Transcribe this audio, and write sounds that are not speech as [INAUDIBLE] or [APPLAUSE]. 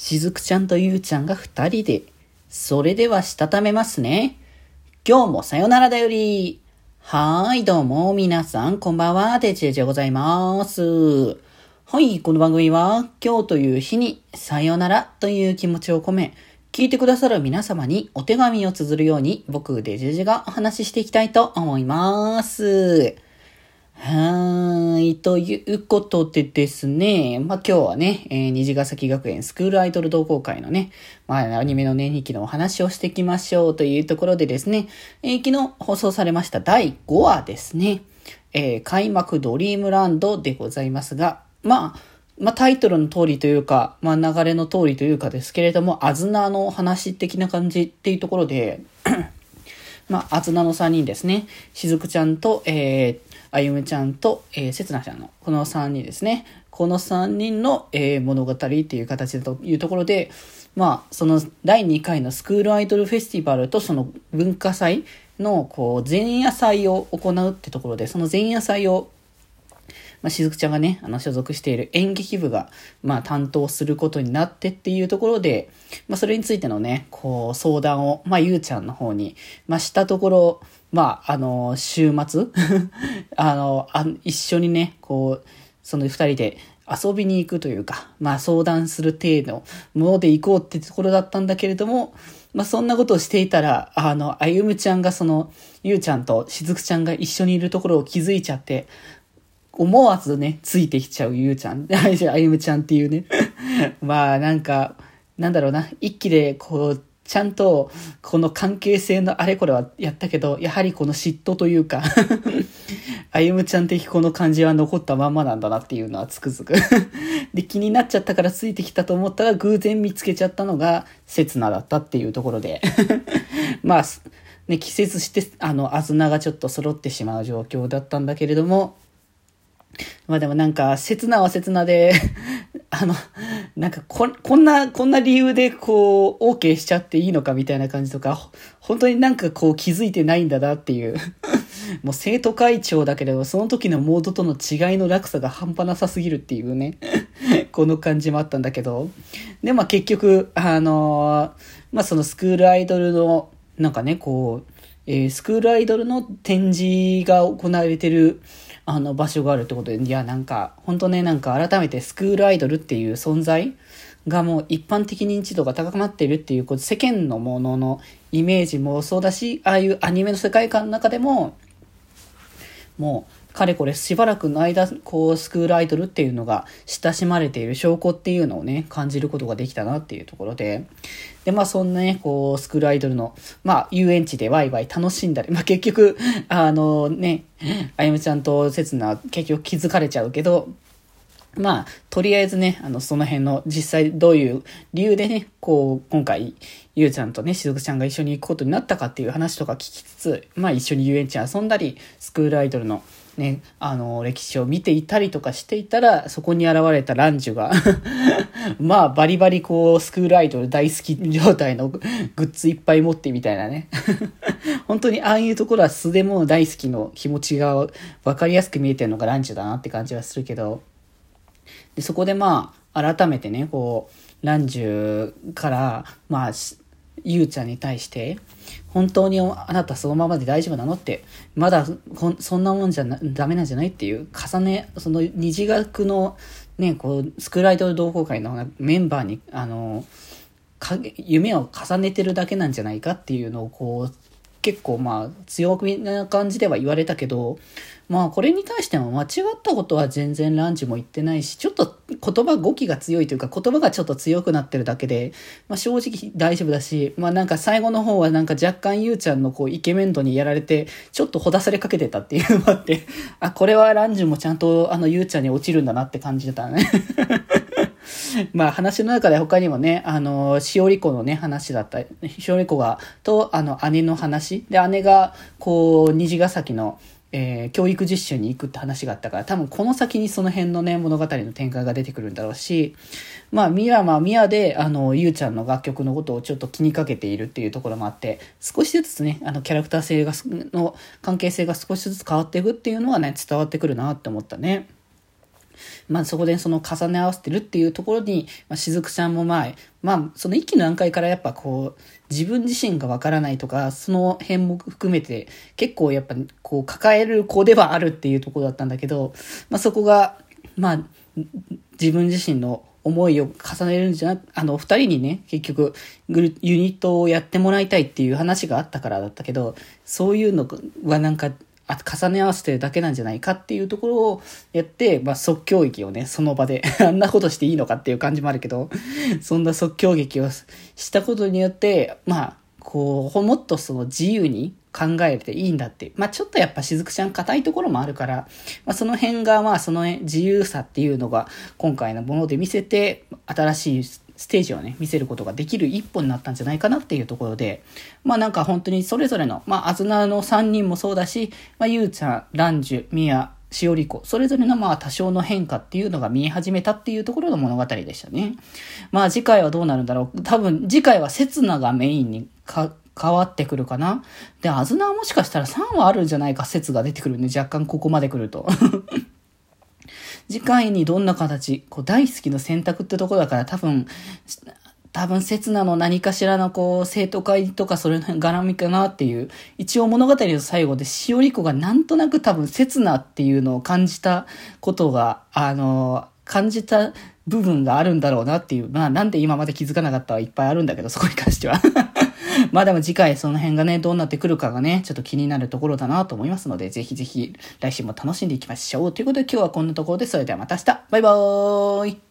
しずくちゃんとゆうちゃんが二人で。それではしたためますね。今日もさよならだより。はーい、どうも、皆さん、こんばんは、デジェジでございます。はい、この番組は、今日という日に、さよならという気持ちを込め、聞いてくださる皆様にお手紙を綴るように、僕、デジェジがお話ししていきたいと思います。はーということでですね。まあ、今日はね、えー、虹ヶ崎学園スクールアイドル同好会のね、まあ、アニメの年日記のお話をしていきましょうというところでですね、えー、昨日放送されました第5話ですね。えー、開幕ドリームランドでございますが、まあ、まあ、タイトルの通りというか、まあ、流れの通りというかですけれども、あずなの話的な感じっていうところで、まあ、あずなの3人ですね。しずくちゃんと、えー、あゆむちゃんと、えー、せつなちゃんの、この3人ですね。この3人の、えー、物語っていう形だというところで、まあ、その第2回のスクールアイドルフェスティバルとその文化祭の、こう、前夜祭を行うってところで、その前夜祭をまあ、しずくちゃんがね、あの、所属している演劇部が、まあ、担当することになってっていうところで、まあ、それについてのね、こう、相談を、まあ、ゆうちゃんの方に、まあ、したところ、まあ、あの、週末 [LAUGHS] あのあ、一緒にね、こう、その二人で遊びに行くというか、まあ相談する程度のもので行こうってところだったんだけれども、まあそんなことをしていたら、あの、あゆむちゃんがその、ゆうちゃんとしずくちゃんが一緒にいるところを気づいちゃって、思わずね、ついてきちゃうゆうちゃん、あゆむちゃんっていうね。[LAUGHS] まあなんか、なんだろうな、一気でこう、ちゃんとこの関係性のあれこれはやったけど、やはりこの嫉妬というか [LAUGHS] あゆむちゃん的この感じは残ったまんまなんだなっていうのはつくづく。[LAUGHS] で、気になっちゃったからついてきたと思ったら偶然見つけちゃったのが刹那だったっていうところで。まあ、ね、季節して、あの、あずながちょっと揃ってしまう状況だったんだけれども、まあでもなんか、刹那は刹那であの、なんかこ、こんな、こんな理由でこう、OK しちゃっていいのかみたいな感じとか、本当になんかこう気づいてないんだなっていう [LAUGHS] もう生徒会長だけれど、その時のモードとの違いの落差が半端なさすぎるっていうね [LAUGHS] この感じもあったんだけど。で、まあ結局、あのまあそのスクールアイドルの、なんかね、こう、えー、スクールアイドルの展示が行われてる、あの場所があるってことで、いや、なんか、本当ね、なんか改めてスクールアイドルっていう存在がもう一般的認知度が高まっているっていう、こう世間のもののイメージもそうだし、ああいうアニメの世界観の中でも、もう、かれこれしばらくの間、こう、スクールアイドルっていうのが親しまれている証拠っていうのをね、感じることができたなっていうところで、で、まあそんなね、こう、スクールアイドルの、まあ遊園地でワイワイ楽しんだり、まあ結局、あのね、あゆむちゃんとせつな結局気づかれちゃうけど、まあ、とりあえずね、あの、その辺の実際どういう理由でね、こう、今回、ゆうちゃんとね、しずくちゃんが一緒に行くことになったかっていう話とか聞きつつ、まあ一緒に遊園地遊んだり、スクールアイドルのね、あの、歴史を見ていたりとかしていたら、そこに現れたランジュが [LAUGHS] まあ、バリバリこう、スクールアイドル大好き状態のグッズいっぱい持ってみたいなね。[LAUGHS] 本当にああいうところは素でも大好きの気持ちが分かりやすく見えてるのがランジュだなって感じはするけど、でそこでまあ、改めてね、こう、ランジュから、まあ、ゆうちゃんに対して、本当にあなたそのままで大丈夫なのって、まだそんなもんじゃなダメなんじゃないっていう、重ね、その二次学のね、こう、スクールアイド同好会のメンバーに、あの、夢を重ねてるだけなんじゃないかっていうのをこう、結構まあ強気な感じでは言われたけど、まあこれに対しても間違ったことは全然ランチも言ってないし、ちょっと言葉語気が強いというか言葉がちょっと強くなってるだけで、まあ正直大丈夫だし、まあなんか最後の方はなんか若干ゆうちゃんのこうイケメン度にやられて、ちょっとほだされかけてたっていうのもあって、[LAUGHS] あ、これはランジもちゃんとあのゆうちゃんに落ちるんだなって感じてたね。[LAUGHS] まあ話の中で他にもね、あの、しおり子のね、話だったり、しおり子が、と、あの、姉の話。で、姉が、こう、虹ヶ崎の、えー、教育実習に行くって話があったから、多分この先にその辺のね、物語の展開が出てくるんだろうし、まあ、ミヤはミヤで、あの、ゆうちゃんの楽曲のことをちょっと気にかけているっていうところもあって、少しずつね、あの、キャラクター性が、の関係性が少しずつ変わっていくっていうのはね、伝わってくるなって思ったね。まあそこでその重ね合わせてるっていうところに、まあ、しずくちゃんもまあ、まあその一気の段階からやっぱこう、自分自身がわからないとか、その辺も含めて結構やっぱこう抱える子ではあるっていうところだったんだけど、まあそこが、まあ自分自身の思いを重ねるんじゃなく、あの、二人にね、結局、ユニットをやってもらいたいっていう話があったからだったけど、そういうのはなんか、あ重ね合わせてるだけなんじゃないかっていうところをやって、まあ、即興劇をね、その場で [LAUGHS] あんなことしていいのかっていう感じもあるけど、[LAUGHS] そんな即興劇をしたことによって、まあ、こう、もっとその自由に考えていいんだって。まあちょっとやっぱしずくちゃん硬いところもあるから、まあその辺がまあその自由さっていうのが今回のもので見せて、新しいステージをね、見せることができる一歩になったんじゃないかなっていうところで、まあなんか本当にそれぞれの、まああずなの3人もそうだし、まあゆうちゃん、ランジュ、ミヤ、しおりこ、それぞれのまあ多少の変化っていうのが見え始めたっていうところの物語でしたね。まあ次回はどうなるんだろう。多分次回は刹那がメインにか変わってくるかな。で、あずなはもしかしたら3はあるんじゃないか説が出てくるね。若干ここまで来ると。次回にどんな形、こう大好きの選択ってとこだから多分、多分、刹那の何かしらのこう、生徒会とかそれの絡みかなっていう、一応物語の最後で、しおり子がなんとなく多分、刹那っていうのを感じたことが、あの、感じた部分があるんだろうなっていう、まあなんで今まで気づかなかったはいっぱいあるんだけど、そこに関しては。[LAUGHS] まあでも次回その辺がね、どうなってくるかがね、ちょっと気になるところだなと思いますので、ぜひぜひ来週も楽しんでいきましょう。ということで今日はこんなところで、それではまた明日バイバーイ